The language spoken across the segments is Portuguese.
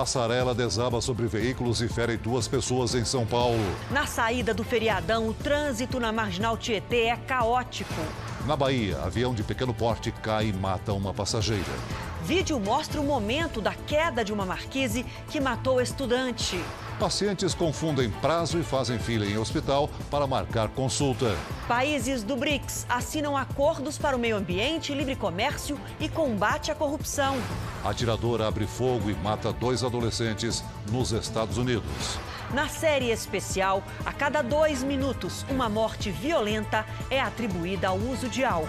Passarela desaba sobre veículos e fere duas pessoas em São Paulo. Na saída do feriadão, o trânsito na Marginal Tietê é caótico. Na Bahia, avião de pequeno porte cai e mata uma passageira. Vídeo mostra o momento da queda de uma marquise que matou estudante. Pacientes confundem prazo e fazem fila em hospital para marcar consulta. Países do BRICS assinam acordos para o meio ambiente, livre comércio e combate à corrupção. Atirador abre fogo e mata dois adolescentes nos Estados Unidos. Na série especial, a cada dois minutos, uma morte violenta é atribuída ao uso de álcool.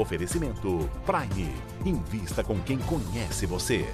Oferecimento Prime. Invista com quem conhece você.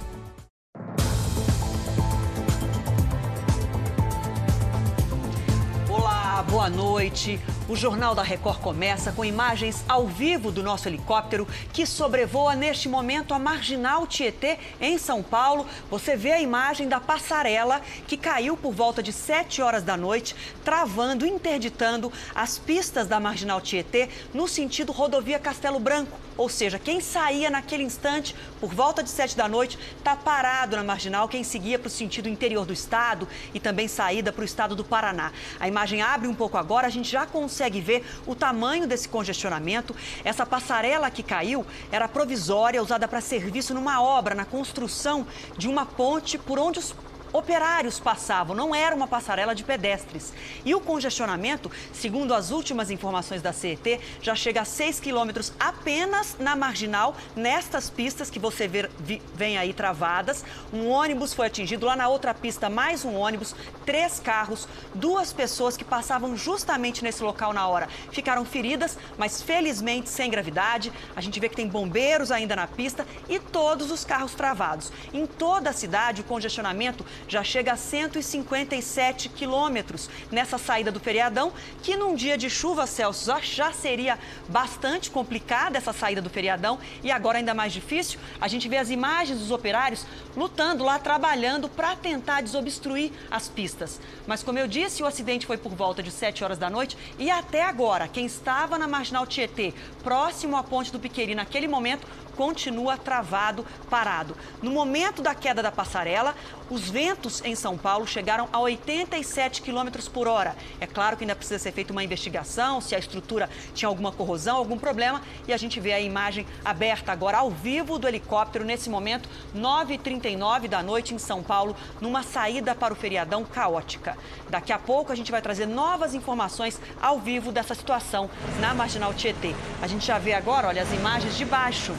Olá, boa noite. O Jornal da Record começa com imagens ao vivo do nosso helicóptero que sobrevoa neste momento a marginal Tietê, em São Paulo. Você vê a imagem da passarela que caiu por volta de 7 horas da noite, travando, interditando as pistas da marginal Tietê no sentido rodovia Castelo Branco. Ou seja, quem saía naquele instante, por volta de 7 da noite, está parado na marginal. Quem seguia para o sentido interior do estado e também saída para o estado do Paraná. A imagem abre um pouco agora, a gente já consegue ver o tamanho desse congestionamento. Essa passarela que caiu era provisória, usada para serviço numa obra, na construção de uma ponte por onde os operários passavam, não era uma passarela de pedestres. E o congestionamento, segundo as últimas informações da CET, já chega a 6 quilômetros apenas na marginal, nestas pistas que você vê, vem aí travadas. Um ônibus foi atingido, lá na outra pista, mais um ônibus, três carros, duas pessoas que passavam justamente nesse local na hora. Ficaram feridas, mas felizmente sem gravidade. A gente vê que tem bombeiros ainda na pista e todos os carros travados. Em toda a cidade, o congestionamento já chega a 157 quilômetros nessa saída do feriadão, que num dia de chuva, Celso, já seria bastante complicada essa saída do feriadão e agora ainda mais difícil. A gente vê as imagens dos operários lutando lá, trabalhando para tentar desobstruir as pistas. Mas como eu disse, o acidente foi por volta de 7 horas da noite e até agora, quem estava na Marginal Tietê, próximo à ponte do Piqueri, naquele momento, continua travado, parado. No momento da queda da passarela, os ventos em São Paulo chegaram a 87 km por hora. É claro que ainda precisa ser feita uma investigação se a estrutura tinha alguma corrosão, algum problema. E a gente vê a imagem aberta agora ao vivo do helicóptero nesse momento, 9h39 da noite em São Paulo, numa saída para o feriadão caótica. Daqui a pouco a gente vai trazer novas informações ao vivo dessa situação na Marginal Tietê. A gente já vê agora, olha, as imagens de baixo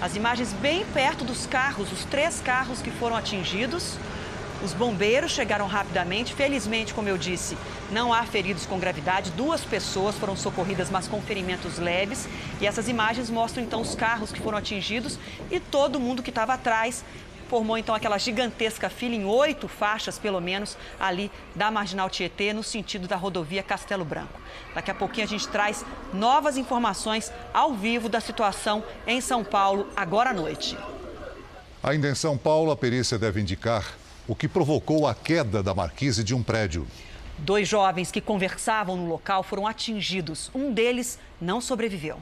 as imagens bem perto dos carros, os três carros que foram atingidos. Os bombeiros chegaram rapidamente. Felizmente, como eu disse, não há feridos com gravidade. Duas pessoas foram socorridas, mas com ferimentos leves. E essas imagens mostram então os carros que foram atingidos e todo mundo que estava atrás formou então aquela gigantesca fila em oito faixas, pelo menos, ali da Marginal Tietê, no sentido da rodovia Castelo Branco. Daqui a pouquinho a gente traz novas informações ao vivo da situação em São Paulo, agora à noite. Ainda em São Paulo, a perícia deve indicar o que provocou a queda da marquise de um prédio. Dois jovens que conversavam no local foram atingidos. Um deles não sobreviveu.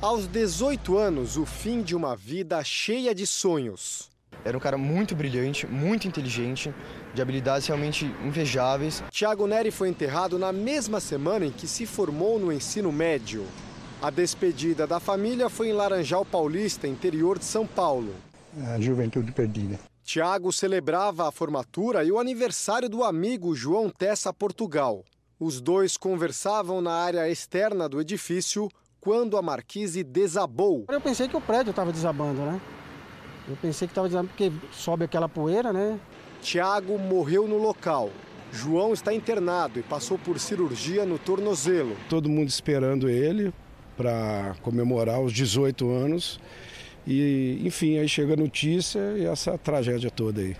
Aos 18 anos, o fim de uma vida cheia de sonhos. Era um cara muito brilhante, muito inteligente, de habilidades realmente invejáveis. Tiago Neri foi enterrado na mesma semana em que se formou no ensino médio. A despedida da família foi em Laranjal Paulista, interior de São Paulo. A juventude perdida. Tiago celebrava a formatura e o aniversário do amigo João Tessa Portugal. Os dois conversavam na área externa do edifício quando a marquise desabou. Eu pensei que o prédio estava desabando, né? Eu pensei que estava dizendo porque sobe aquela poeira, né? Tiago morreu no local. João está internado e passou por cirurgia no tornozelo. Todo mundo esperando ele para comemorar os 18 anos. E, enfim, aí chega a notícia e essa tragédia toda aí.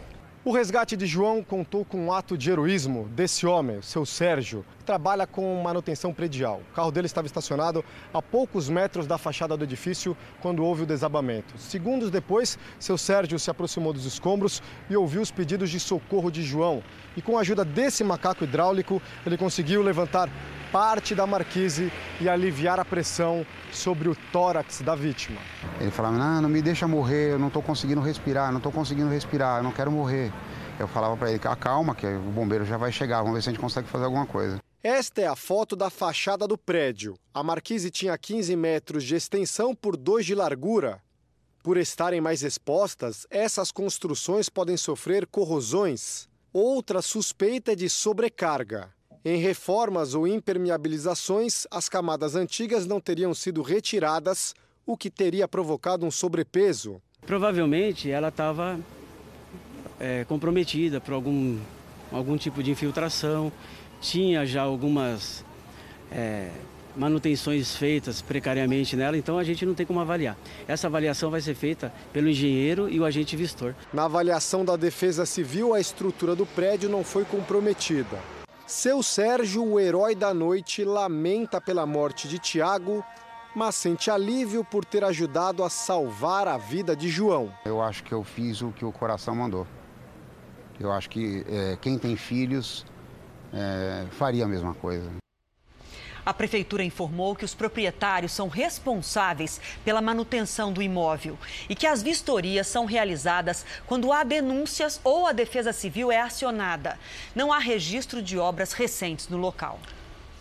O resgate de João contou com um ato de heroísmo desse homem, seu Sérgio, que trabalha com manutenção predial. O carro dele estava estacionado a poucos metros da fachada do edifício quando houve o desabamento. Segundos depois, seu Sérgio se aproximou dos escombros e ouviu os pedidos de socorro de João. E com a ajuda desse macaco hidráulico, ele conseguiu levantar parte da marquise e aliviar a pressão sobre o tórax da vítima. Ele falava: não, não me deixa morrer, eu não estou conseguindo respirar, não estou conseguindo respirar, eu não quero morrer. Eu falava para ele: calma, que o bombeiro já vai chegar, vamos ver se a gente consegue fazer alguma coisa. Esta é a foto da fachada do prédio. A marquise tinha 15 metros de extensão por 2 de largura. Por estarem mais expostas, essas construções podem sofrer corrosões. Outra suspeita é de sobrecarga. Em reformas ou impermeabilizações, as camadas antigas não teriam sido retiradas, o que teria provocado um sobrepeso. Provavelmente ela estava é, comprometida por algum, algum tipo de infiltração tinha já algumas é, manutenções feitas precariamente nela, então a gente não tem como avaliar. Essa avaliação vai ser feita pelo engenheiro e o agente vistor. Na avaliação da Defesa Civil, a estrutura do prédio não foi comprometida. Seu Sérgio, o herói da noite, lamenta pela morte de Tiago, mas sente alívio por ter ajudado a salvar a vida de João. Eu acho que eu fiz o que o coração mandou. Eu acho que é, quem tem filhos é, faria a mesma coisa. A prefeitura informou que os proprietários são responsáveis pela manutenção do imóvel e que as vistorias são realizadas quando há denúncias ou a Defesa Civil é acionada. Não há registro de obras recentes no local.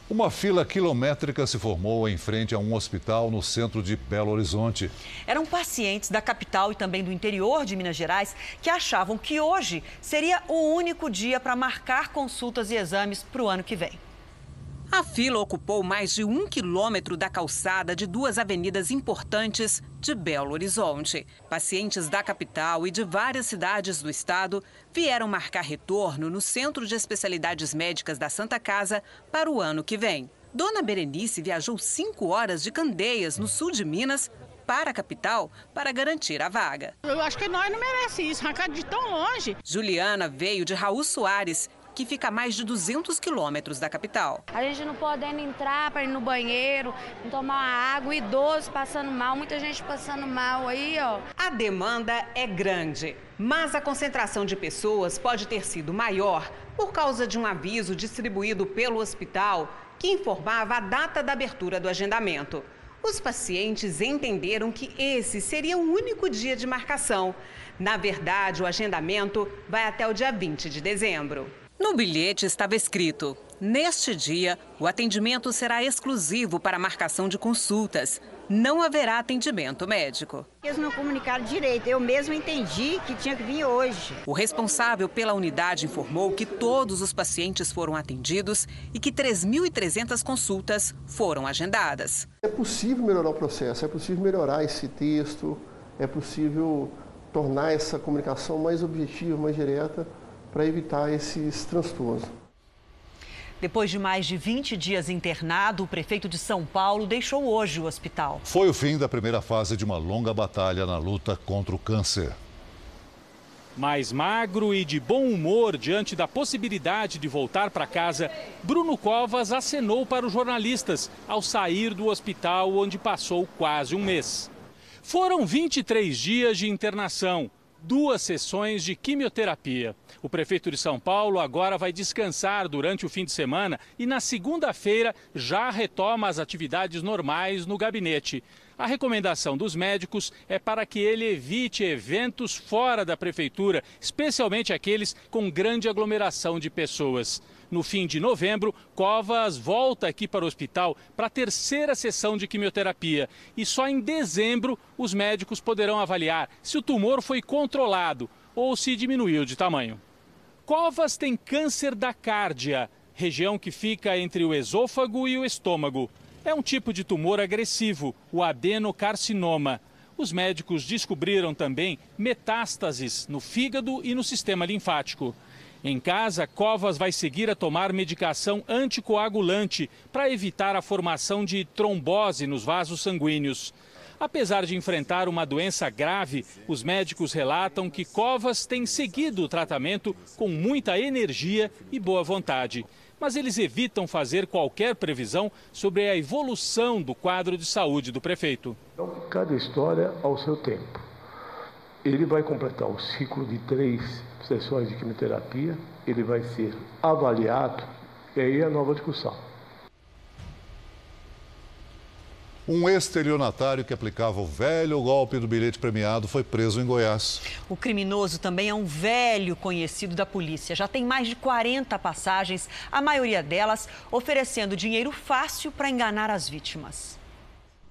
Uma fila quilométrica se formou em frente a um hospital no centro de Belo Horizonte. Eram pacientes da capital e também do interior de Minas Gerais que achavam que hoje seria o único dia para marcar consultas e exames para o ano que vem. A fila ocupou mais de um quilômetro da calçada de duas avenidas importantes de Belo Horizonte. Pacientes da capital e de várias cidades do estado vieram marcar retorno no Centro de Especialidades Médicas da Santa Casa para o ano que vem. Dona Berenice viajou cinco horas de Candeias, no sul de Minas, para a capital para garantir a vaga. Eu acho que nós não merecemos isso, de tão longe. Juliana veio de Raul Soares que fica a mais de 200 quilômetros da capital. A gente não podendo entrar para ir no banheiro, tomar uma água, idosos passando mal, muita gente passando mal aí, ó. A demanda é grande, mas a concentração de pessoas pode ter sido maior por causa de um aviso distribuído pelo hospital que informava a data da abertura do agendamento. Os pacientes entenderam que esse seria o único dia de marcação. Na verdade, o agendamento vai até o dia 20 de dezembro. No bilhete estava escrito: Neste dia, o atendimento será exclusivo para marcação de consultas. Não haverá atendimento médico. Eles não comunicaram direito, eu mesmo entendi que tinha que vir hoje. O responsável pela unidade informou que todos os pacientes foram atendidos e que 3.300 consultas foram agendadas. É possível melhorar o processo, é possível melhorar esse texto, é possível tornar essa comunicação mais objetiva, mais direta para evitar esses transtornos. Depois de mais de 20 dias internado, o prefeito de São Paulo deixou hoje o hospital. Foi o fim da primeira fase de uma longa batalha na luta contra o câncer. Mais magro e de bom humor diante da possibilidade de voltar para casa, Bruno Covas acenou para os jornalistas ao sair do hospital onde passou quase um mês. Foram 23 dias de internação duas sessões de quimioterapia. O prefeito de São Paulo agora vai descansar durante o fim de semana e na segunda-feira já retoma as atividades normais no gabinete. A recomendação dos médicos é para que ele evite eventos fora da prefeitura, especialmente aqueles com grande aglomeração de pessoas. No fim de novembro, Covas volta aqui para o hospital para a terceira sessão de quimioterapia. E só em dezembro os médicos poderão avaliar se o tumor foi controlado ou se diminuiu de tamanho. Covas tem câncer da cárdia, região que fica entre o esôfago e o estômago. É um tipo de tumor agressivo, o adenocarcinoma. Os médicos descobriram também metástases no fígado e no sistema linfático. Em casa, Covas vai seguir a tomar medicação anticoagulante para evitar a formação de trombose nos vasos sanguíneos. Apesar de enfrentar uma doença grave, os médicos relatam que Covas tem seguido o tratamento com muita energia e boa vontade. Mas eles evitam fazer qualquer previsão sobre a evolução do quadro de saúde do prefeito. Então, cada história ao seu tempo. Ele vai completar o ciclo de três sessões de quimioterapia, ele vai ser avaliado e aí a nova discussão. Um estelionatário que aplicava o velho golpe do bilhete premiado foi preso em Goiás. O criminoso também é um velho conhecido da polícia. Já tem mais de 40 passagens, a maioria delas oferecendo dinheiro fácil para enganar as vítimas.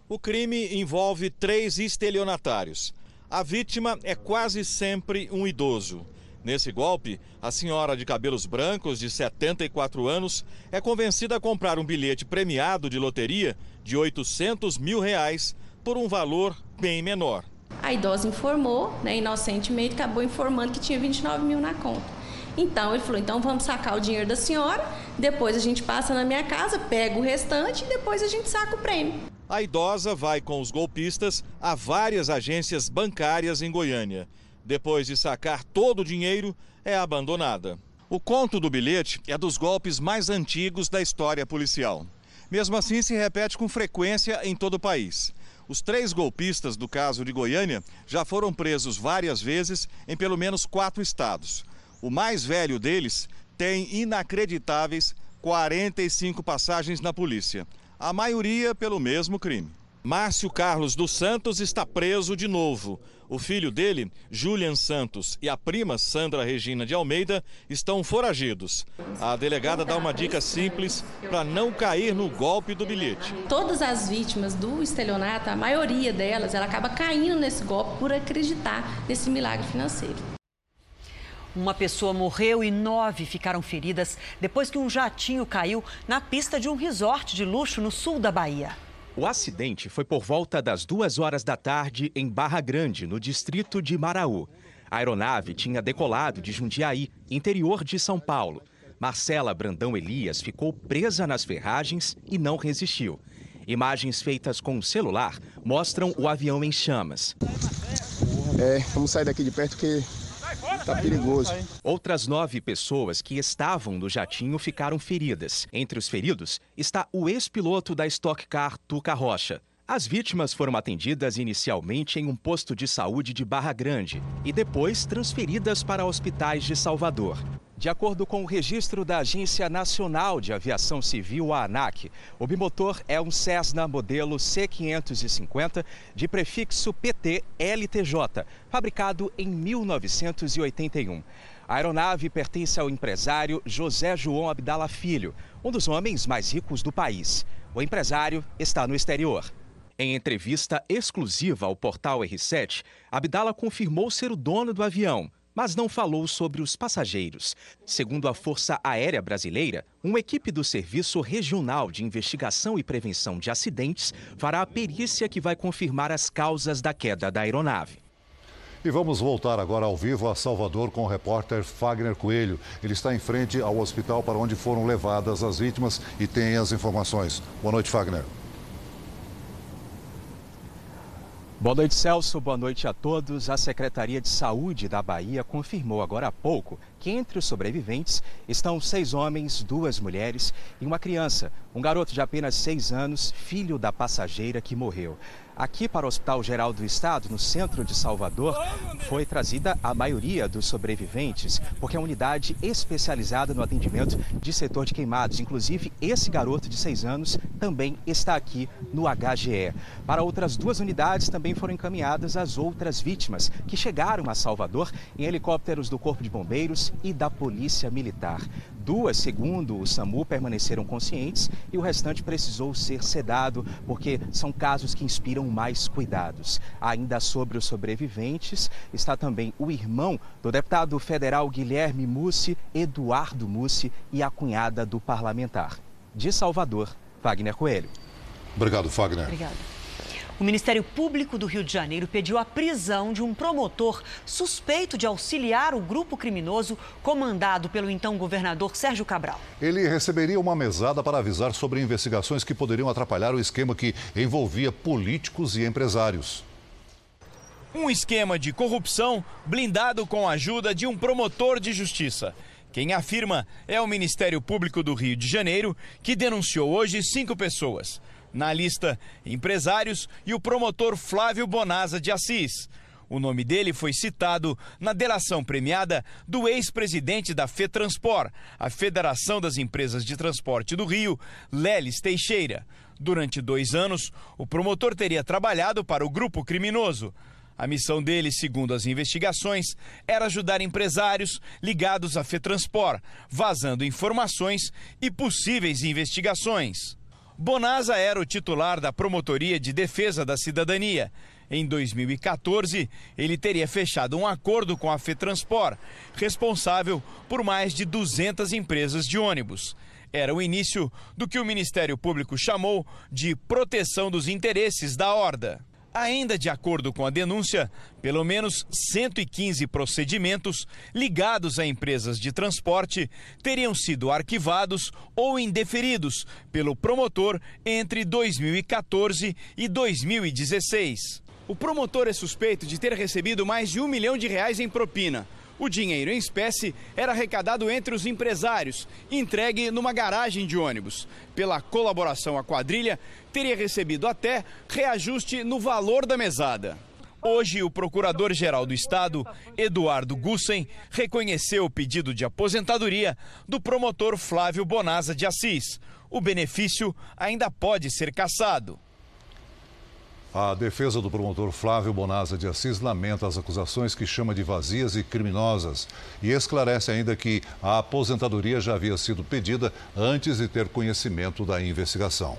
O crime envolve três estelionatários. A vítima é quase sempre um idoso. Nesse golpe, a senhora de cabelos brancos, de 74 anos, é convencida a comprar um bilhete premiado de loteria de 800 mil reais por um valor bem menor. A idosa informou, né, inocentemente, acabou informando que tinha 29 mil na conta. Então ele falou: então vamos sacar o dinheiro da senhora, depois a gente passa na minha casa, pega o restante e depois a gente saca o prêmio. A idosa vai com os golpistas a várias agências bancárias em Goiânia. Depois de sacar todo o dinheiro, é abandonada. O conto do bilhete é dos golpes mais antigos da história policial. Mesmo assim, se repete com frequência em todo o país. Os três golpistas do caso de Goiânia já foram presos várias vezes em pelo menos quatro estados. O mais velho deles tem inacreditáveis 45 passagens na polícia, a maioria pelo mesmo crime. Márcio Carlos dos Santos está preso de novo. O filho dele, Julian Santos, e a prima Sandra Regina de Almeida estão foragidos. A delegada dá uma dica simples para não cair no golpe do bilhete. Todas as vítimas do estelionato, a maioria delas, ela acaba caindo nesse golpe por acreditar nesse milagre financeiro. Uma pessoa morreu e nove ficaram feridas depois que um jatinho caiu na pista de um resort de luxo no sul da Bahia. O acidente foi por volta das duas horas da tarde em Barra Grande, no distrito de Maraú. A aeronave tinha decolado de Jundiaí, interior de São Paulo. Marcela Brandão Elias ficou presa nas ferragens e não resistiu. Imagens feitas com o celular mostram o avião em chamas. É, vamos sair daqui de perto que Tá perigoso. Outras nove pessoas que estavam no jatinho ficaram feridas. Entre os feridos está o ex-piloto da Stock Car, Tuca Rocha. As vítimas foram atendidas inicialmente em um posto de saúde de Barra Grande e depois transferidas para hospitais de Salvador. De acordo com o registro da Agência Nacional de Aviação Civil, a ANAC, o bimotor é um Cessna modelo C550 de prefixo PT LTJ, fabricado em 1981. A aeronave pertence ao empresário José João Abdala Filho, um dos homens mais ricos do país. O empresário está no exterior. Em entrevista exclusiva ao portal R7, Abdala confirmou ser o dono do avião, mas não falou sobre os passageiros. Segundo a Força Aérea Brasileira, uma equipe do Serviço Regional de Investigação e Prevenção de Acidentes fará a perícia que vai confirmar as causas da queda da aeronave. E vamos voltar agora ao vivo a Salvador com o repórter Fagner Coelho. Ele está em frente ao hospital para onde foram levadas as vítimas e tem as informações. Boa noite, Fagner. Boa noite, Celso. Boa noite a todos. A Secretaria de Saúde da Bahia confirmou agora há pouco que entre os sobreviventes estão seis homens, duas mulheres e uma criança, um garoto de apenas seis anos, filho da passageira que morreu. Aqui para o Hospital Geral do Estado, no centro de Salvador, foi trazida a maioria dos sobreviventes, porque é uma unidade especializada no atendimento de setor de queimados. Inclusive, esse garoto de seis anos também está aqui no HGE. Para outras duas unidades também foram encaminhadas as outras vítimas que chegaram a Salvador em helicópteros do Corpo de Bombeiros e da Polícia Militar. Duas, segundo o SAMU, permaneceram conscientes e o restante precisou ser sedado, porque são casos que inspiram mais cuidados. Ainda sobre os sobreviventes, está também o irmão do deputado federal Guilherme Mussi, Eduardo Mussi, e a cunhada do parlamentar. De Salvador, Wagner Coelho. Obrigado, Wagner. Obrigado. O Ministério Público do Rio de Janeiro pediu a prisão de um promotor suspeito de auxiliar o grupo criminoso comandado pelo então governador Sérgio Cabral. Ele receberia uma mesada para avisar sobre investigações que poderiam atrapalhar o esquema que envolvia políticos e empresários. Um esquema de corrupção blindado com a ajuda de um promotor de justiça. Quem afirma é o Ministério Público do Rio de Janeiro, que denunciou hoje cinco pessoas. Na lista, empresários e o promotor Flávio Bonaza de Assis. O nome dele foi citado na delação premiada do ex-presidente da FETranspor, a Federação das Empresas de Transporte do Rio, Leles Teixeira. Durante dois anos, o promotor teria trabalhado para o grupo criminoso. A missão dele, segundo as investigações, era ajudar empresários ligados à FETranspor, vazando informações e possíveis investigações. Bonaza era o titular da Promotoria de Defesa da Cidadania. Em 2014, ele teria fechado um acordo com a FETranspor, responsável por mais de 200 empresas de ônibus. Era o início do que o Ministério Público chamou de proteção dos interesses da horda. Ainda de acordo com a denúncia, pelo menos 115 procedimentos ligados a empresas de transporte teriam sido arquivados ou indeferidos pelo promotor entre 2014 e 2016. O promotor é suspeito de ter recebido mais de um milhão de reais em propina. O dinheiro em espécie era arrecadado entre os empresários, entregue numa garagem de ônibus. Pela colaboração à quadrilha, teria recebido até reajuste no valor da mesada. Hoje, o Procurador-Geral do Estado, Eduardo Gussen, reconheceu o pedido de aposentadoria do promotor Flávio Bonaza de Assis. O benefício ainda pode ser cassado. A defesa do promotor Flávio Bonasa de Assis lamenta as acusações que chama de vazias e criminosas e esclarece ainda que a aposentadoria já havia sido pedida antes de ter conhecimento da investigação.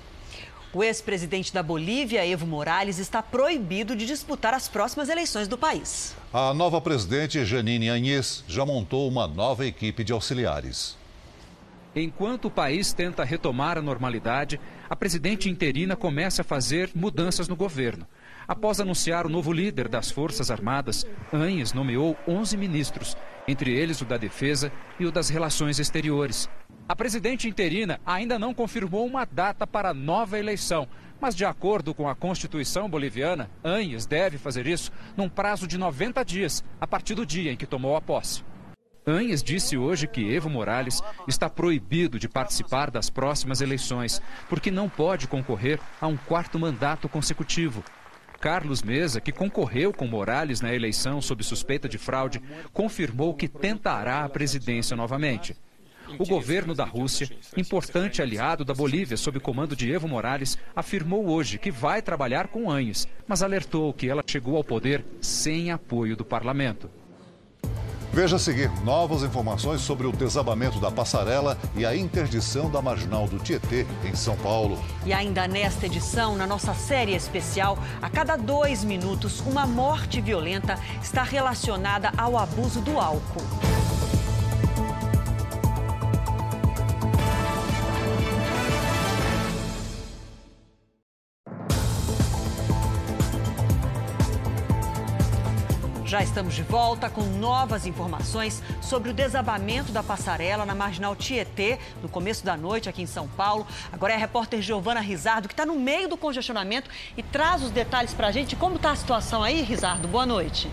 O ex-presidente da Bolívia, Evo Morales, está proibido de disputar as próximas eleições do país. A nova presidente, Janine Anhes, já montou uma nova equipe de auxiliares. Enquanto o país tenta retomar a normalidade, a presidente interina começa a fazer mudanças no governo. Após anunciar o novo líder das Forças Armadas, Anhes nomeou 11 ministros, entre eles o da Defesa e o das Relações Exteriores. A presidente interina ainda não confirmou uma data para nova eleição, mas de acordo com a Constituição boliviana, Anhes deve fazer isso num prazo de 90 dias, a partir do dia em que tomou a posse. Anhes disse hoje que Evo Morales está proibido de participar das próximas eleições, porque não pode concorrer a um quarto mandato consecutivo. Carlos Mesa, que concorreu com Morales na eleição sob suspeita de fraude, confirmou que tentará a presidência novamente. O governo da Rússia, importante aliado da Bolívia sob comando de Evo Morales, afirmou hoje que vai trabalhar com Anhes, mas alertou que ela chegou ao poder sem apoio do parlamento. Veja a seguir novas informações sobre o desabamento da passarela e a interdição da marginal do Tietê, em São Paulo. E ainda nesta edição, na nossa série especial, a cada dois minutos, uma morte violenta está relacionada ao abuso do álcool. Já estamos de volta com novas informações sobre o desabamento da passarela na Marginal Tietê, no começo da noite aqui em São Paulo. Agora é a repórter Giovana Rizardo, que está no meio do congestionamento e traz os detalhes para a gente. Como está a situação aí, Rizardo? Boa noite.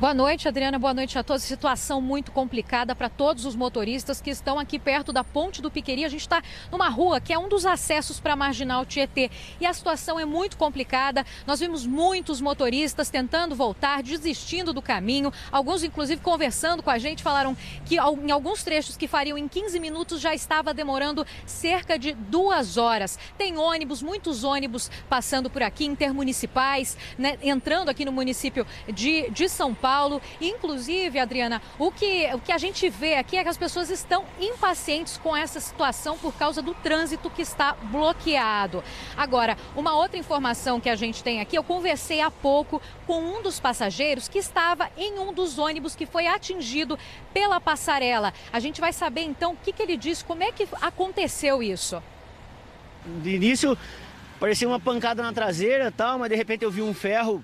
Boa noite, Adriana. Boa noite a todos. Situação muito complicada para todos os motoristas que estão aqui perto da Ponte do Piqueri. A gente está numa rua que é um dos acessos para a Marginal Tietê e a situação é muito complicada. Nós vimos muitos motoristas tentando voltar, desistindo do caminho. Alguns, inclusive, conversando com a gente, falaram que em alguns trechos que fariam em 15 minutos já estava demorando cerca de duas horas. Tem ônibus, muitos ônibus passando por aqui, intermunicipais, né, entrando aqui no município de, de São Paulo. Paulo. Inclusive, Adriana, o que, o que a gente vê aqui é que as pessoas estão impacientes com essa situação por causa do trânsito que está bloqueado. Agora, uma outra informação que a gente tem aqui, eu conversei há pouco com um dos passageiros que estava em um dos ônibus que foi atingido pela passarela. A gente vai saber então o que, que ele disse, como é que aconteceu isso. De início, parecia uma pancada na traseira tal, mas de repente eu vi um ferro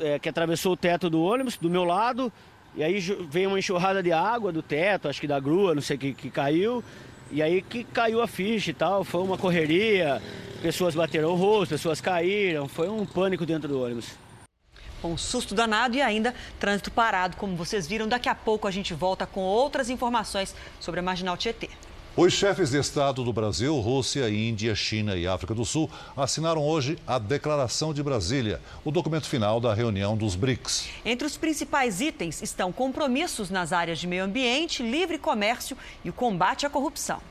é, que atravessou o teto do ônibus, do meu lado, e aí veio uma enxurrada de água do teto, acho que da grua, não sei o que, que caiu, e aí que caiu a ficha e tal, foi uma correria, pessoas bateram o rosto, pessoas caíram, foi um pânico dentro do ônibus. Um susto danado e ainda trânsito parado, como vocês viram. Daqui a pouco a gente volta com outras informações sobre a Marginal Tietê. Os chefes de Estado do Brasil, Rússia, Índia, China e África do Sul assinaram hoje a Declaração de Brasília, o documento final da reunião dos BRICS. Entre os principais itens estão compromissos nas áreas de meio ambiente, livre comércio e o combate à corrupção.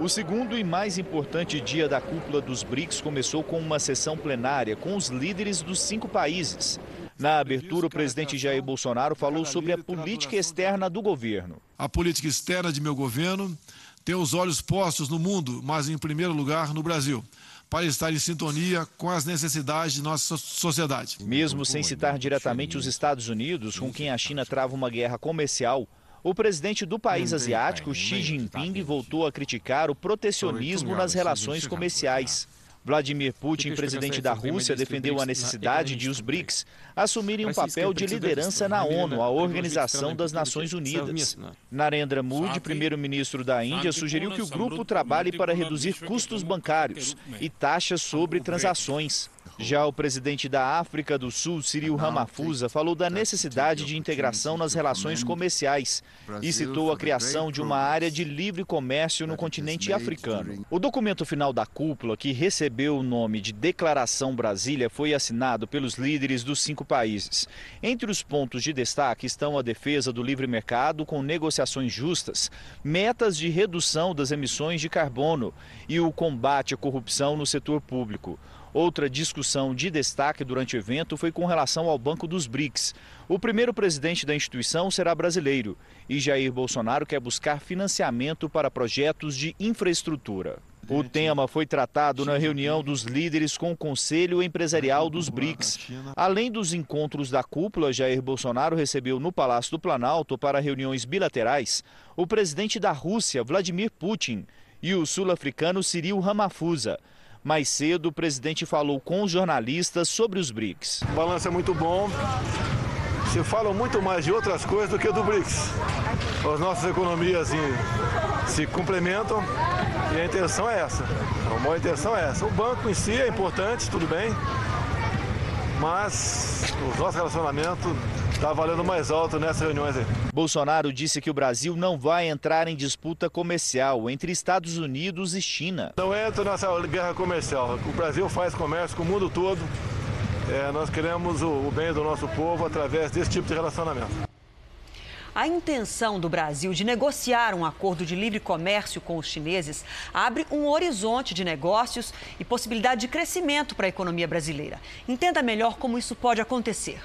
O segundo e mais importante dia da cúpula dos BRICS começou com uma sessão plenária com os líderes dos cinco países. Na abertura, o presidente Jair Bolsonaro falou sobre a política externa do governo. A política externa de meu governo tem os olhos postos no mundo, mas em primeiro lugar no Brasil, para estar em sintonia com as necessidades de nossa sociedade. Mesmo sem citar diretamente os Estados Unidos, com quem a China trava uma guerra comercial, o presidente do país asiático, Xi Jinping, voltou a criticar o protecionismo nas relações comerciais. Vladimir Putin, presidente da Rússia, defendeu a necessidade de os BRICS assumirem um papel de liderança na ONU, a Organização das Nações Unidas. Narendra Modi, primeiro-ministro da Índia, sugeriu que o grupo trabalhe para reduzir custos bancários e taxas sobre transações. Já o presidente da África do Sul, Cyril Ramaphosa, falou da necessidade de integração nas relações comerciais e citou a criação de uma área de livre comércio no continente africano. O documento final da cúpula, que recebeu o nome de Declaração Brasília, foi assinado pelos líderes dos cinco países. Entre os pontos de destaque estão a defesa do livre mercado com negociações justas, metas de redução das emissões de carbono e o combate à corrupção no setor público. Outra discussão de destaque durante o evento foi com relação ao Banco dos BRICS. O primeiro presidente da instituição será brasileiro e Jair Bolsonaro quer buscar financiamento para projetos de infraestrutura. O tema foi tratado na reunião dos líderes com o Conselho Empresarial dos BRICS. Além dos encontros da cúpula, Jair Bolsonaro recebeu no Palácio do Planalto para reuniões bilaterais o presidente da Rússia, Vladimir Putin, e o sul-africano Cyril Ramaphosa. Mais cedo, o presidente falou com os jornalistas sobre os BRICS. O balanço é muito bom. Se fala muito mais de outras coisas do que do BRICS. As nossas economias se complementam e a intenção é essa. A maior intenção é essa. O banco em si é importante, tudo bem, mas o nosso relacionamento está valendo mais alto nessas reuniões aí. Bolsonaro disse que o Brasil não vai entrar em disputa comercial entre Estados Unidos e China. Não entra nessa guerra comercial. O Brasil faz comércio com o mundo todo. É, nós queremos o, o bem do nosso povo através desse tipo de relacionamento. A intenção do Brasil de negociar um acordo de livre comércio com os chineses abre um horizonte de negócios e possibilidade de crescimento para a economia brasileira. Entenda melhor como isso pode acontecer.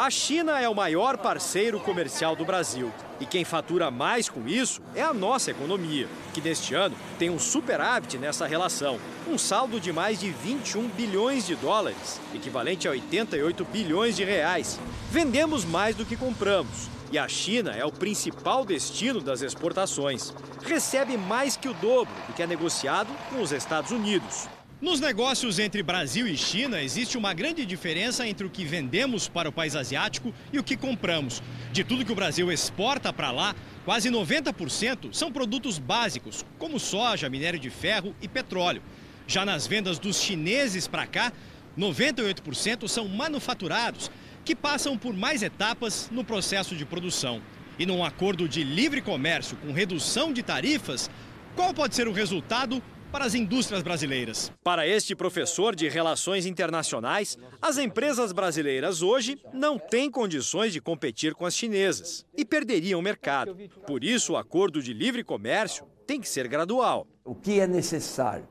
A China é o maior parceiro comercial do Brasil. E quem fatura mais com isso é a nossa economia, que neste ano tem um superávit nessa relação, um saldo de mais de 21 bilhões de dólares, equivalente a 88 bilhões de reais. Vendemos mais do que compramos. E a China é o principal destino das exportações. Recebe mais que o dobro do que é negociado com os Estados Unidos. Nos negócios entre Brasil e China, existe uma grande diferença entre o que vendemos para o país asiático e o que compramos. De tudo que o Brasil exporta para lá, quase 90% são produtos básicos, como soja, minério de ferro e petróleo. Já nas vendas dos chineses para cá, 98% são manufaturados, que passam por mais etapas no processo de produção. E num acordo de livre comércio com redução de tarifas, qual pode ser o resultado para as indústrias brasileiras. Para este professor de Relações Internacionais, as empresas brasileiras hoje não têm condições de competir com as chinesas e perderiam o mercado. Por isso, o acordo de livre comércio tem que ser gradual. O que é necessário?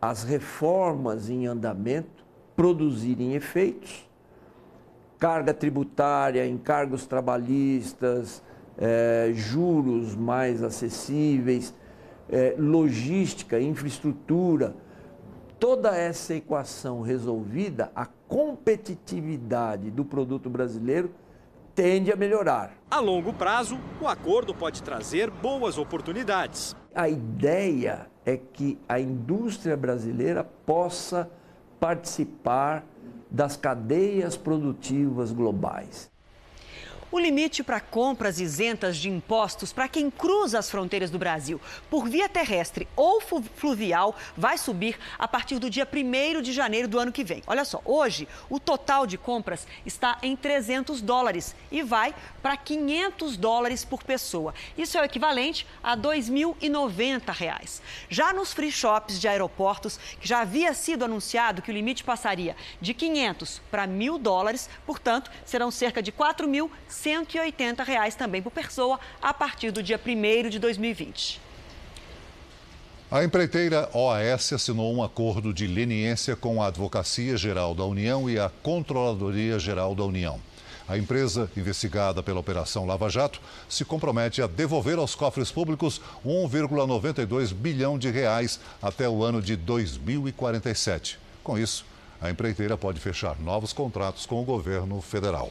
As reformas em andamento produzirem efeitos. Carga tributária, encargos trabalhistas, eh, juros mais acessíveis, é, logística, infraestrutura, toda essa equação resolvida, a competitividade do produto brasileiro tende a melhorar. A longo prazo, o acordo pode trazer boas oportunidades. A ideia é que a indústria brasileira possa participar das cadeias produtivas globais. O limite para compras isentas de impostos para quem cruza as fronteiras do Brasil por via terrestre ou fluvial vai subir a partir do dia 1 de janeiro do ano que vem. Olha só, hoje o total de compras está em 300 dólares e vai para 500 dólares por pessoa. Isso é o equivalente a 2.090 reais. Já nos free shops de aeroportos, já havia sido anunciado que o limite passaria de 500 para 1.000 dólares, portanto, serão cerca de 4.000 180 reais também por pessoa a partir do dia 1 de 2020. A empreiteira OAS assinou um acordo de leniência com a Advocacia Geral da União e a Controladoria Geral da União. A empresa, investigada pela Operação Lava Jato, se compromete a devolver aos cofres públicos 1,92 bilhão de reais até o ano de 2047. Com isso, a empreiteira pode fechar novos contratos com o governo federal.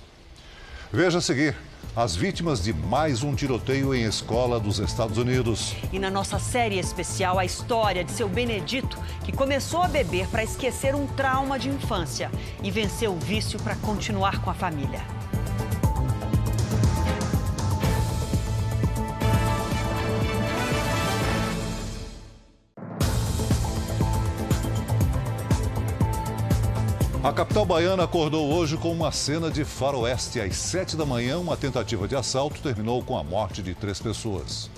Veja a seguir as vítimas de mais um tiroteio em escola dos Estados Unidos. E na nossa série especial, a história de seu Benedito, que começou a beber para esquecer um trauma de infância e venceu o vício para continuar com a família. A capital baiana acordou hoje com uma cena de faroeste. Às sete da manhã, uma tentativa de assalto terminou com a morte de três pessoas.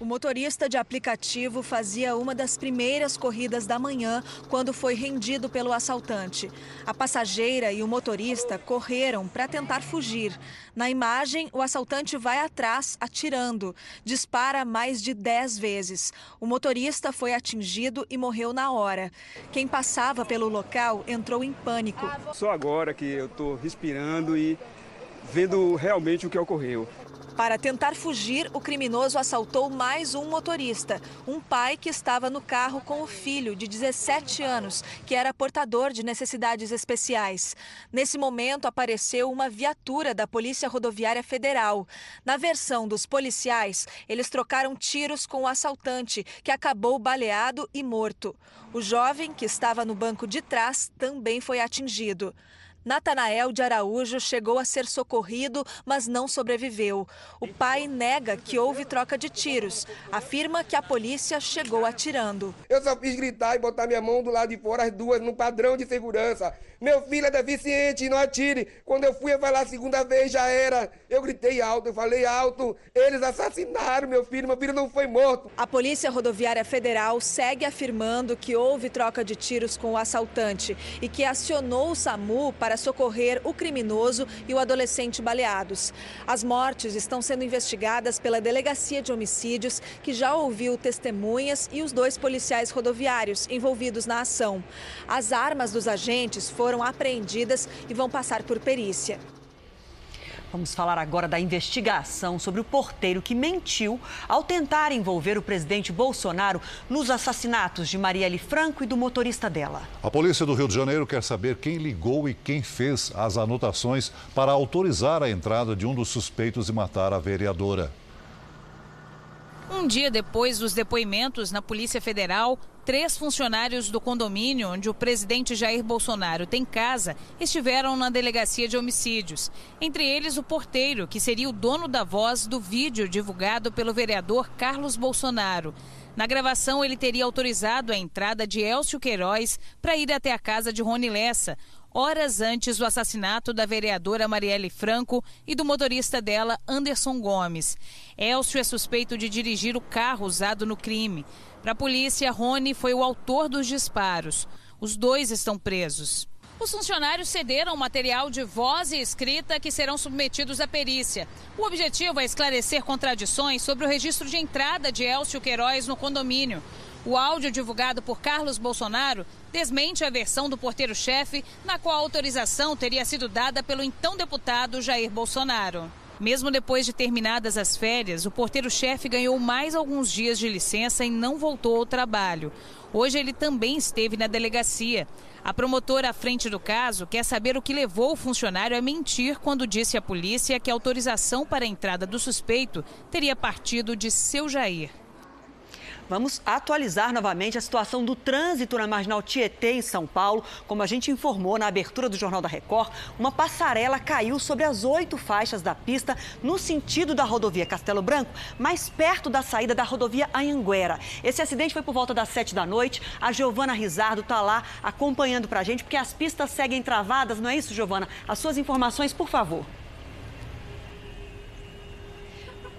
O motorista de aplicativo fazia uma das primeiras corridas da manhã quando foi rendido pelo assaltante. A passageira e o motorista correram para tentar fugir. Na imagem, o assaltante vai atrás, atirando. Dispara mais de 10 vezes. O motorista foi atingido e morreu na hora. Quem passava pelo local entrou em pânico. Só agora que eu estou respirando e vendo realmente o que ocorreu. Para tentar fugir, o criminoso assaltou mais um motorista, um pai que estava no carro com o filho de 17 anos, que era portador de necessidades especiais. Nesse momento, apareceu uma viatura da Polícia Rodoviária Federal. Na versão dos policiais, eles trocaram tiros com o assaltante, que acabou baleado e morto. O jovem, que estava no banco de trás, também foi atingido. Natanael de Araújo chegou a ser socorrido, mas não sobreviveu. O pai nega que houve troca de tiros. Afirma que a polícia chegou atirando. Eu só fiz gritar e botar minha mão do lado de fora, as duas, no padrão de segurança. Meu filho é deficiente, não atire. Quando eu fui falar a segunda vez, já era. Eu gritei alto, eu falei alto. Eles assassinaram meu filho, meu filho não foi morto. A Polícia Rodoviária Federal segue afirmando que houve troca de tiros com o assaltante e que acionou o SAMU para socorrer o criminoso e o adolescente baleados. As mortes estão sendo investigadas pela Delegacia de Homicídios, que já ouviu testemunhas e os dois policiais rodoviários envolvidos na ação. As armas dos agentes foram apreendidas e vão passar por perícia. Vamos falar agora da investigação sobre o porteiro que mentiu ao tentar envolver o presidente Bolsonaro nos assassinatos de Marielle Franco e do motorista dela. A polícia do Rio de Janeiro quer saber quem ligou e quem fez as anotações para autorizar a entrada de um dos suspeitos de matar a vereadora. Um dia depois dos depoimentos na Polícia Federal, três funcionários do condomínio onde o presidente Jair Bolsonaro tem casa estiveram na delegacia de homicídios. Entre eles, o porteiro, que seria o dono da voz do vídeo divulgado pelo vereador Carlos Bolsonaro. Na gravação, ele teria autorizado a entrada de Elcio Queiroz para ir até a casa de Rony Lessa, horas antes do assassinato da vereadora Marielle Franco e do motorista dela, Anderson Gomes. Elcio é suspeito de dirigir o carro usado no crime. Para a polícia, Rony foi o autor dos disparos. Os dois estão presos. Os funcionários cederam material de voz e escrita que serão submetidos à perícia. O objetivo é esclarecer contradições sobre o registro de entrada de Elcio Queiroz no condomínio. O áudio divulgado por Carlos Bolsonaro desmente a versão do porteiro-chefe, na qual a autorização teria sido dada pelo então deputado Jair Bolsonaro. Mesmo depois de terminadas as férias, o porteiro-chefe ganhou mais alguns dias de licença e não voltou ao trabalho. Hoje ele também esteve na delegacia. A promotora à frente do caso quer saber o que levou o funcionário a mentir quando disse à polícia que a autorização para a entrada do suspeito teria partido de seu Jair. Vamos atualizar novamente a situação do trânsito na Marginal Tietê, em São Paulo. Como a gente informou na abertura do Jornal da Record, uma passarela caiu sobre as oito faixas da pista no sentido da rodovia Castelo Branco, mais perto da saída da rodovia Anhanguera. Esse acidente foi por volta das sete da noite. A Giovana Rizardo está lá acompanhando para a gente, porque as pistas seguem travadas, não é isso, Giovana? As suas informações, por favor.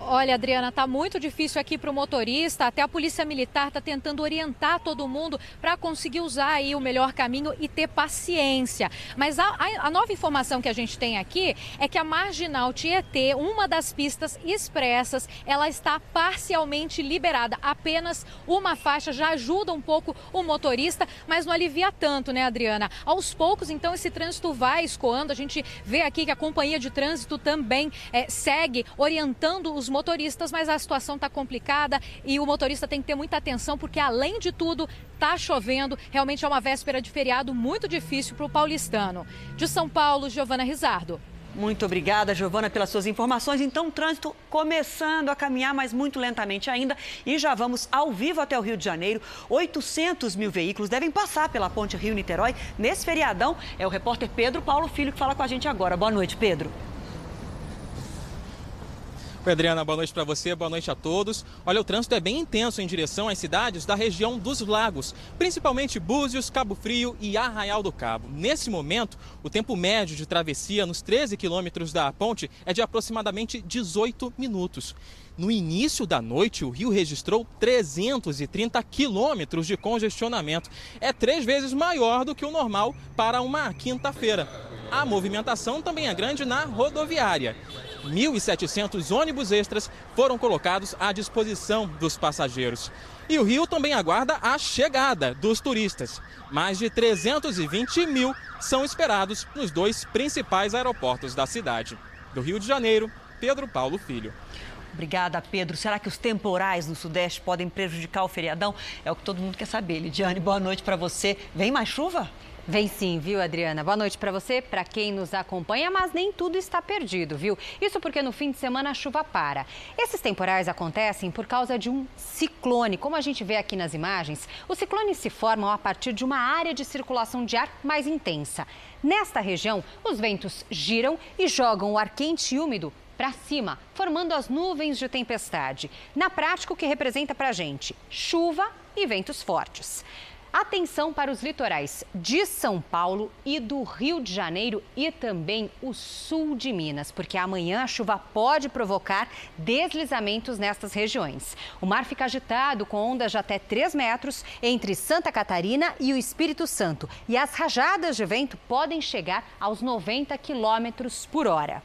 Olha, Adriana, está muito difícil aqui para o motorista. Até a polícia militar está tentando orientar todo mundo para conseguir usar aí o melhor caminho e ter paciência. Mas a, a, a, nova informação que a gente tem aqui é que a marginal Tietê, uma das pistas expressas, ela está parcialmente liberada. Apenas uma faixa já ajuda um pouco o motorista, mas não alivia tanto, né, Adriana? Aos poucos, então, esse trânsito vai escoando. A gente vê aqui que a companhia de trânsito também é, segue orientando os motoristas, mas a situação está complicada e o motorista tem que ter muita atenção porque, além de tudo, está chovendo. Realmente é uma véspera de feriado muito difícil para o paulistano. De São Paulo, Giovana Rizardo. Muito obrigada, Giovana, pelas suas informações. Então, o trânsito começando a caminhar, mas muito lentamente ainda. E já vamos ao vivo até o Rio de Janeiro. 800 mil veículos devem passar pela ponte Rio-Niterói nesse feriadão. É o repórter Pedro Paulo Filho que fala com a gente agora. Boa noite, Pedro. Oi, Adriana, boa noite para você, boa noite a todos. Olha, o trânsito é bem intenso em direção às cidades da região dos lagos, principalmente Búzios, Cabo Frio e Arraial do Cabo. Nesse momento, o tempo médio de travessia nos 13 quilômetros da ponte é de aproximadamente 18 minutos. No início da noite, o Rio registrou 330 quilômetros de congestionamento. É três vezes maior do que o normal para uma quinta-feira. A movimentação também é grande na rodoviária. 1.700 ônibus extras foram colocados à disposição dos passageiros. E o Rio também aguarda a chegada dos turistas. Mais de 320 mil são esperados nos dois principais aeroportos da cidade. Do Rio de Janeiro, Pedro Paulo Filho. Obrigada, Pedro. Será que os temporais no Sudeste podem prejudicar o feriadão? É o que todo mundo quer saber. Lidiane, boa noite para você. Vem mais chuva? Vem sim, viu, Adriana? Boa noite para você, para quem nos acompanha, mas nem tudo está perdido, viu? Isso porque no fim de semana a chuva para. Esses temporais acontecem por causa de um ciclone. Como a gente vê aqui nas imagens, os ciclones se formam a partir de uma área de circulação de ar mais intensa. Nesta região, os ventos giram e jogam o ar quente e úmido para cima, formando as nuvens de tempestade. Na prática, o que representa para a gente? Chuva e ventos fortes. Atenção para os litorais de São Paulo e do Rio de Janeiro e também o sul de Minas, porque amanhã a chuva pode provocar deslizamentos nestas regiões. O mar fica agitado com ondas de até 3 metros entre Santa Catarina e o Espírito Santo. E as rajadas de vento podem chegar aos 90 quilômetros por hora.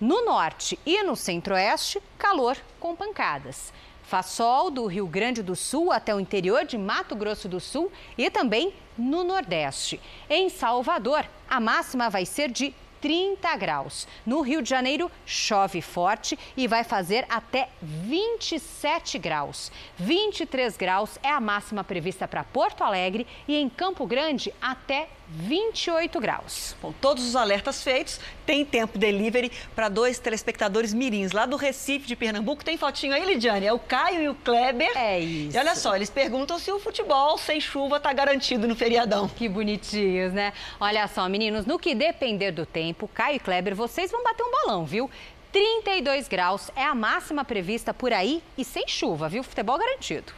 No norte e no centro-oeste, calor com pancadas. Faz sol do Rio Grande do Sul até o interior de Mato Grosso do Sul e também no Nordeste. Em Salvador, a máxima vai ser de 30 graus. No Rio de Janeiro, chove forte e vai fazer até 27 graus. 23 graus é a máxima prevista para Porto Alegre e em Campo Grande até 28 graus. Com todos os alertas feitos, tem tempo delivery para dois telespectadores mirins lá do Recife de Pernambuco. Tem fotinho aí, Lidiane? É o Caio e o Kleber. É isso. E olha só, eles perguntam se o futebol sem chuva está garantido no feriadão. Que bonitinhos, né? Olha só, meninos, no que depender do tempo, Caio e Kleber, vocês vão bater um bolão, viu? 32 graus é a máxima prevista por aí e sem chuva, viu? Futebol garantido.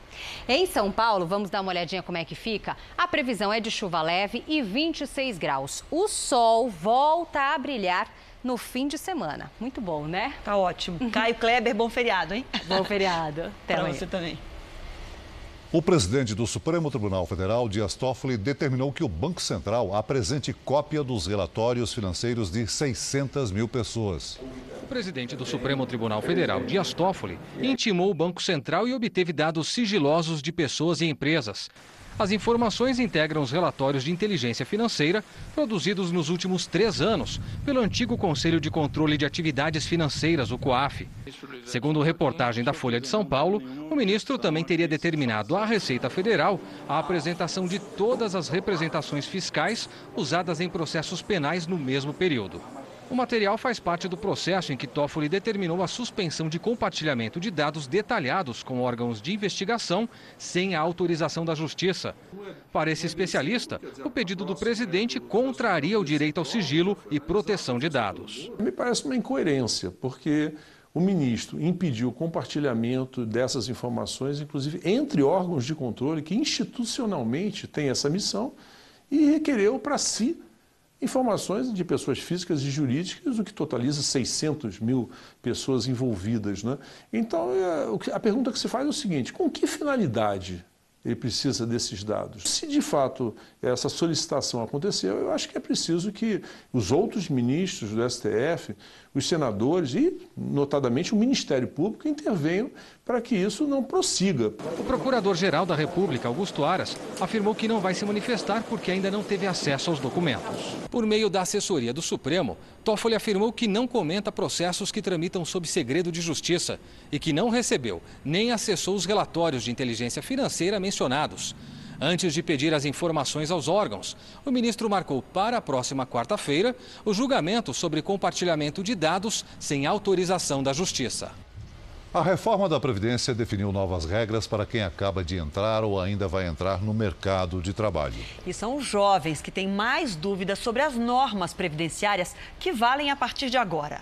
Em São Paulo, vamos dar uma olhadinha como é que fica? A previsão é de chuva leve e 26 graus. O sol volta a brilhar no fim de semana. Muito bom, né? Tá ótimo. Caio Kleber, bom feriado, hein? Bom feriado. Até pra você também. O presidente do Supremo Tribunal Federal, Dias Toffoli, determinou que o Banco Central apresente cópia dos relatórios financeiros de 600 mil pessoas. O presidente do Supremo Tribunal Federal, Dias Toffoli, intimou o Banco Central e obteve dados sigilosos de pessoas e empresas. As informações integram os relatórios de inteligência financeira produzidos nos últimos três anos pelo antigo Conselho de Controle de Atividades Financeiras, o COAF. Segundo reportagem da Folha de São Paulo, o ministro também teria determinado à Receita Federal a apresentação de todas as representações fiscais usadas em processos penais no mesmo período. O material faz parte do processo em que Toffoli determinou a suspensão de compartilhamento de dados detalhados com órgãos de investigação sem a autorização da Justiça. Para esse especialista, o pedido do presidente contraria o direito ao sigilo e proteção de dados. Me parece uma incoerência, porque o ministro impediu o compartilhamento dessas informações, inclusive entre órgãos de controle que institucionalmente têm essa missão, e requereu para si informações de pessoas físicas e jurídicas, o que totaliza 600 mil pessoas envolvidas. Né? Então, é, a pergunta que se faz é o seguinte: com que finalidade ele precisa desses dados. Se de fato essa solicitação aconteceu, eu acho que é preciso que os outros ministros do STF, os senadores e, notadamente, o Ministério Público intervenham para que isso não prossiga. O Procurador-Geral da República, Augusto Aras, afirmou que não vai se manifestar porque ainda não teve acesso aos documentos. Por meio da assessoria do Supremo, Toffoli afirmou que não comenta processos que tramitam sob segredo de justiça e que não recebeu nem acessou os relatórios de inteligência financeira mencionados. Antes de pedir as informações aos órgãos, o ministro marcou para a próxima quarta-feira o julgamento sobre compartilhamento de dados sem autorização da Justiça. A reforma da Previdência definiu novas regras para quem acaba de entrar ou ainda vai entrar no mercado de trabalho. E são os jovens que têm mais dúvidas sobre as normas previdenciárias que valem a partir de agora.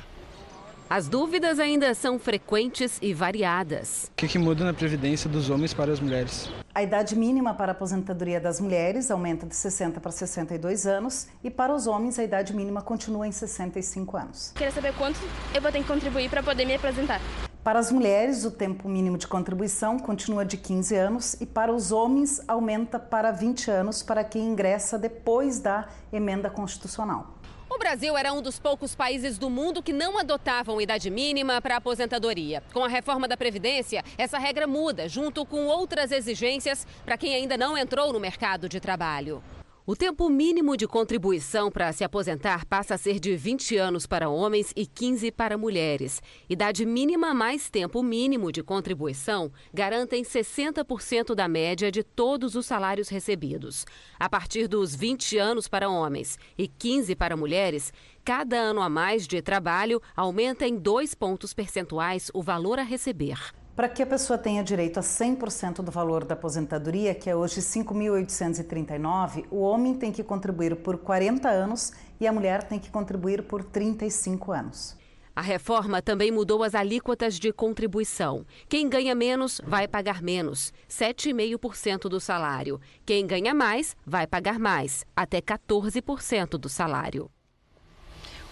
As dúvidas ainda são frequentes e variadas. O que, que, muda na previdência dos homens para as mulheres? A idade mínima para a aposentadoria das mulheres aumenta de 60 para 62 anos e para os homens a idade mínima continua em 65 anos. Queria saber quanto eu vou ter que contribuir para poder me aposentar. Para as mulheres, o tempo mínimo de contribuição continua de 15 anos e para os homens aumenta para 20 anos para quem ingressa depois da emenda constitucional. O Brasil era um dos poucos países do mundo que não adotavam idade mínima para aposentadoria. Com a reforma da Previdência, essa regra muda, junto com outras exigências para quem ainda não entrou no mercado de trabalho. O tempo mínimo de contribuição para se aposentar passa a ser de 20 anos para homens e 15 para mulheres. Idade mínima mais tempo mínimo de contribuição garantem 60% da média de todos os salários recebidos. A partir dos 20 anos para homens e 15 para mulheres, cada ano a mais de trabalho aumenta em dois pontos percentuais o valor a receber. Para que a pessoa tenha direito a 100% do valor da aposentadoria, que é hoje 5.839, o homem tem que contribuir por 40 anos e a mulher tem que contribuir por 35 anos. A reforma também mudou as alíquotas de contribuição. Quem ganha menos vai pagar menos, 7,5% do salário. Quem ganha mais vai pagar mais, até 14% do salário.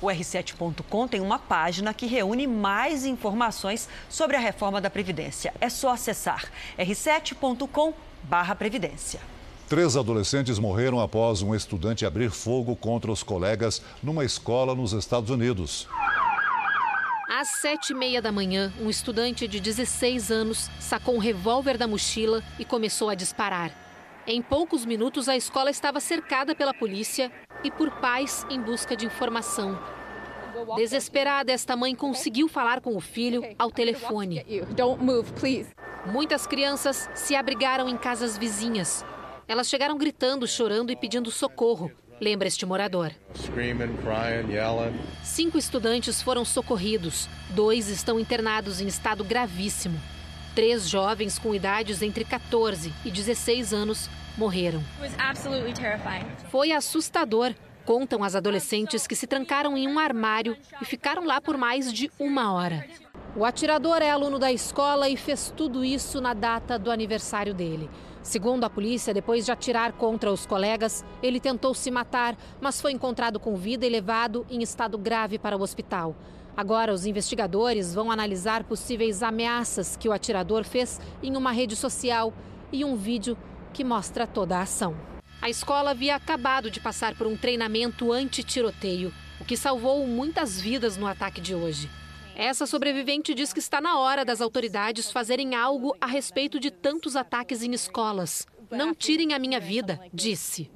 O R7.com tem uma página que reúne mais informações sobre a reforma da Previdência. É só acessar r7.com/previdência. Três adolescentes morreram após um estudante abrir fogo contra os colegas numa escola nos Estados Unidos. Às sete e meia da manhã, um estudante de 16 anos sacou um revólver da mochila e começou a disparar. Em poucos minutos, a escola estava cercada pela polícia e por pais em busca de informação. Desesperada, esta mãe conseguiu falar com o filho ao telefone. Muitas crianças se abrigaram em casas vizinhas. Elas chegaram gritando, chorando e pedindo socorro, lembra este morador. Cinco estudantes foram socorridos. Dois estão internados em estado gravíssimo. Três jovens com idades entre 14 e 16 anos morreram. Foi assustador, contam as adolescentes que se trancaram em um armário e ficaram lá por mais de uma hora. O atirador é aluno da escola e fez tudo isso na data do aniversário dele. Segundo a polícia, depois de atirar contra os colegas, ele tentou se matar, mas foi encontrado com vida e levado em estado grave para o hospital. Agora, os investigadores vão analisar possíveis ameaças que o atirador fez em uma rede social e um vídeo que mostra toda a ação. A escola havia acabado de passar por um treinamento anti-tiroteio, o que salvou muitas vidas no ataque de hoje. Essa sobrevivente diz que está na hora das autoridades fazerem algo a respeito de tantos ataques em escolas. Não tirem a minha vida, disse.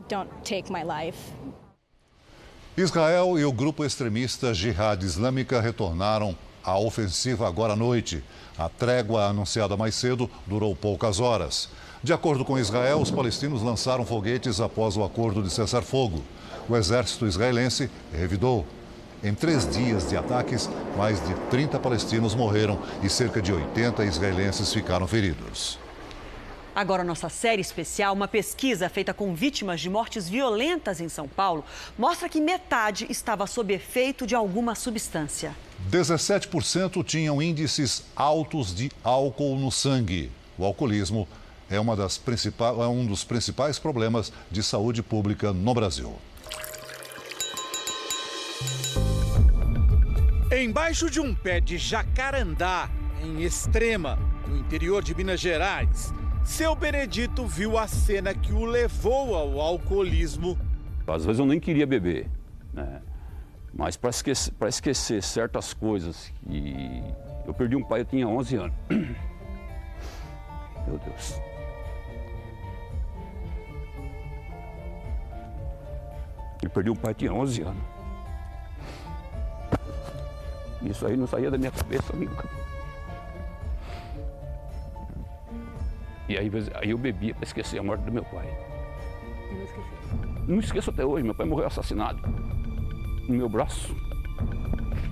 Israel e o grupo extremista Jihad Islâmica retornaram à ofensiva agora à noite. A trégua anunciada mais cedo durou poucas horas. De acordo com Israel, os palestinos lançaram foguetes após o acordo de cessar fogo. O exército israelense revidou. Em três dias de ataques, mais de 30 palestinos morreram e cerca de 80 israelenses ficaram feridos. Agora, nossa série especial, uma pesquisa feita com vítimas de mortes violentas em São Paulo, mostra que metade estava sob efeito de alguma substância. 17% tinham índices altos de álcool no sangue. O alcoolismo é, uma das principais, é um dos principais problemas de saúde pública no Brasil. Embaixo de um pé de jacarandá, em Extrema, no interior de Minas Gerais, seu Benedito viu a cena que o levou ao alcoolismo. Às vezes eu nem queria beber, né? mas para esquecer, esquecer certas coisas, e eu perdi um pai, eu tinha 11 anos. Meu Deus. Eu perdi um pai, tinha 11 anos. Isso aí não saía da minha cabeça nunca. E aí, aí eu bebia para esquecer a morte do meu pai. Não esqueci. Não esqueço até hoje, meu pai morreu assassinado. No meu braço.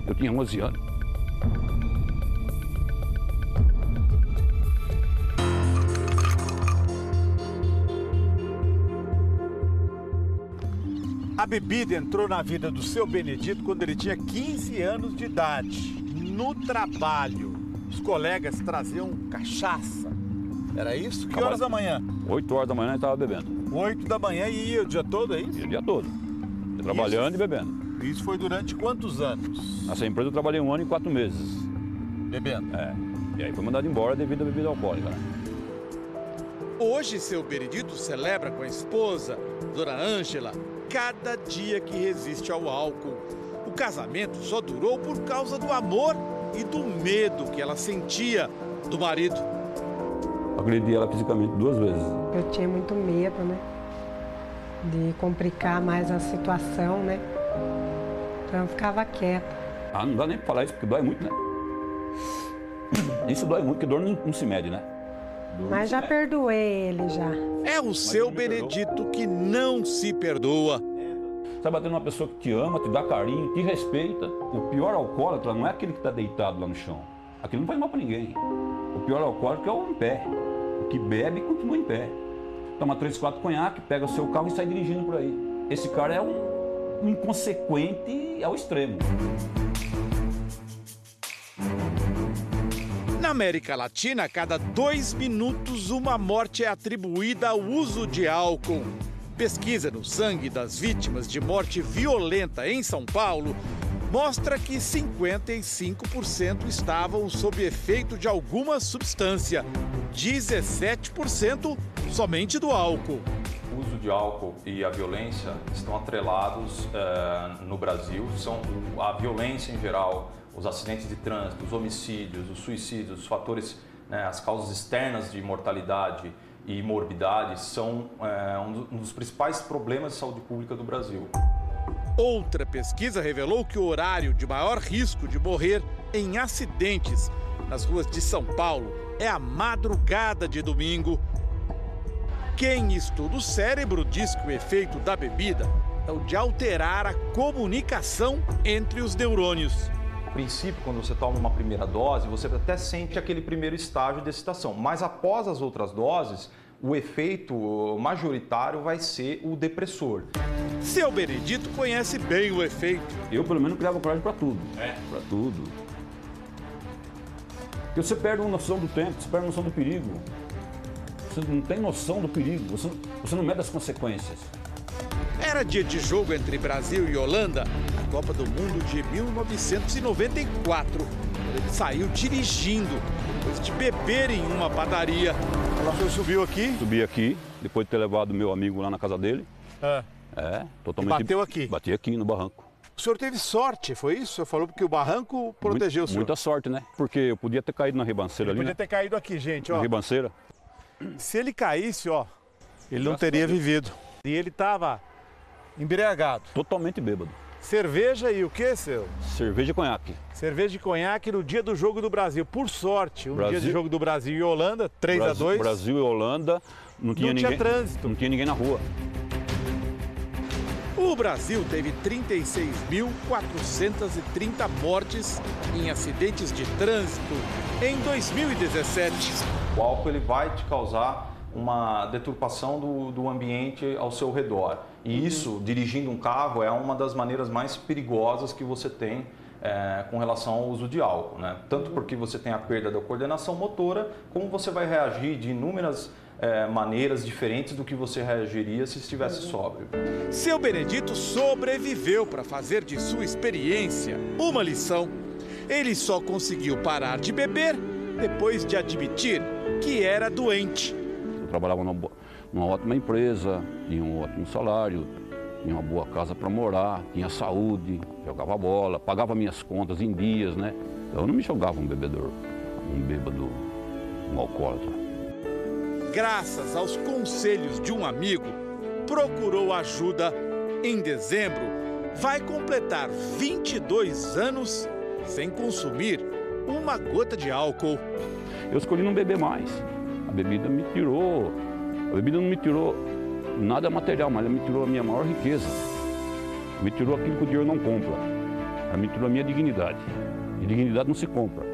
Eu tinha 11 anos. A bebida entrou na vida do seu Benedito quando ele tinha 15 anos de idade. No trabalho, os colegas traziam cachaça era isso? Que horas da manhã? 8 horas da manhã eu estava bebendo. 8 da manhã e ia o dia todo, é isso? Ia o dia todo. trabalhando isso, e bebendo. Isso foi durante quantos anos? Nessa empresa eu trabalhei um ano e quatro meses. Bebendo? É. E aí foi mandado embora devido à bebida alcoólica, né? Hoje, seu Benedito celebra com a esposa, Dona Ângela, cada dia que resiste ao álcool. O casamento só durou por causa do amor e do medo que ela sentia do marido agredi ela fisicamente duas vezes. Eu tinha muito medo, né? De complicar mais a situação, né? Então eu ficava quieta. Ah, não dá nem pra falar isso, porque dói muito, né? Isso dói muito, porque dor não, não se mede, né? Mas já perdoei ele já. É o seu Benedito que não se perdoa. Você tá batendo uma pessoa que te ama, te dá carinho, te respeita. O pior alcoólatra não é aquele que está deitado lá no chão. Aquilo não faz mal para ninguém. O pior alcoólico é o em pé que bebe continua em pé. Toma três, quatro conhaque, pega o seu carro e sai dirigindo por aí. Esse cara é um, um inconsequente ao extremo. Na América Latina, a cada dois minutos, uma morte é atribuída ao uso de álcool. Pesquisa no sangue das vítimas de morte violenta em São Paulo mostra que 55% estavam sob efeito de alguma substância, 17% somente do álcool. O uso de álcool e a violência estão atrelados eh, no Brasil. São a violência em geral, os acidentes de trânsito, os homicídios, os suicídios, os fatores, né, as causas externas de mortalidade e morbidade são eh, um dos principais problemas de saúde pública do Brasil. Outra pesquisa revelou que o horário de maior risco de morrer em acidentes nas ruas de São Paulo é a madrugada de domingo. Quem estuda o cérebro diz que o efeito da bebida é o de alterar a comunicação entre os neurônios. No princípio, quando você toma uma primeira dose, você até sente aquele primeiro estágio de excitação, mas após as outras doses, o efeito majoritário vai ser o depressor. Seu Benedito conhece bem o efeito. Eu, pelo menos, criava coragem para tudo. É? Para tudo. Porque você perde a noção do tempo, você perde a noção do perigo. Você não tem noção do perigo, você, você não mede as consequências. Era dia de jogo entre Brasil e Holanda, Copa do Mundo de 1994, quando ele saiu dirigindo, depois de beber em uma padaria. O senhor subiu aqui? Subi aqui, depois de ter levado meu amigo lá na casa dele. É. É, totalmente. E bateu aqui? Bati aqui no barranco. O senhor teve sorte, foi isso? O senhor falou porque o barranco protegeu Muito, o senhor. Muita sorte, né? Porque eu podia ter caído na ribanceira ele ali. Podia né? ter caído aqui, gente, ó. Na ribanceira. Se ele caísse, ó, ele não teria vivido. E ele estava embriagado. Totalmente bêbado. Cerveja e o que, seu? Cerveja e conhaque. Cerveja e conhaque no dia do jogo do Brasil. Por sorte, um Brasil... dia de jogo do Brasil e Holanda, 3 Brasil, a 2 Brasil e Holanda, não tinha não ninguém. Tinha trânsito. Não tinha ninguém na rua. O Brasil teve 36.430 mortes em acidentes de trânsito em 2017. O álcool ele vai te causar uma deturpação do, do ambiente ao seu redor. E isso, dirigindo um carro, é uma das maneiras mais perigosas que você tem é, com relação ao uso de álcool. Né? Tanto porque você tem a perda da coordenação motora, como você vai reagir de inúmeras é, maneiras diferentes do que você reagiria se estivesse sóbrio. Seu Benedito sobreviveu para fazer de sua experiência uma lição. Ele só conseguiu parar de beber depois de admitir que era doente. Eu trabalhava numa, numa ótima empresa, tinha um ótimo salário, tinha uma boa casa para morar, tinha saúde, jogava bola, pagava minhas contas em dias, né? Eu não me jogava um bebedor, um bêbado, um alcoólatra. Graças aos conselhos de um amigo, procurou ajuda. Em dezembro, vai completar 22 anos sem consumir uma gota de álcool. Eu escolhi não beber mais. A bebida me tirou. A bebida não me tirou nada material, mas ela me tirou a minha maior riqueza. Me tirou aquilo que o dinheiro não compra. Ela me tirou a minha dignidade. E dignidade não se compra.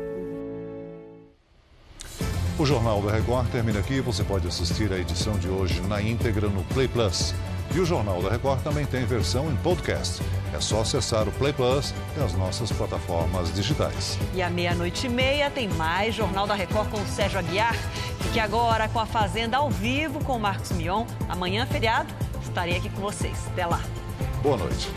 O Jornal da Record termina aqui. Você pode assistir a edição de hoje na íntegra no Play Plus. E o Jornal da Record também tem versão em podcast. É só acessar o Play Plus e as nossas plataformas digitais. E à meia-noite e meia tem mais Jornal da Record com o Sérgio Aguiar. Fique agora com a Fazenda ao vivo com o Marcos Mion. Amanhã, feriado, estarei aqui com vocês. Até lá. Boa noite.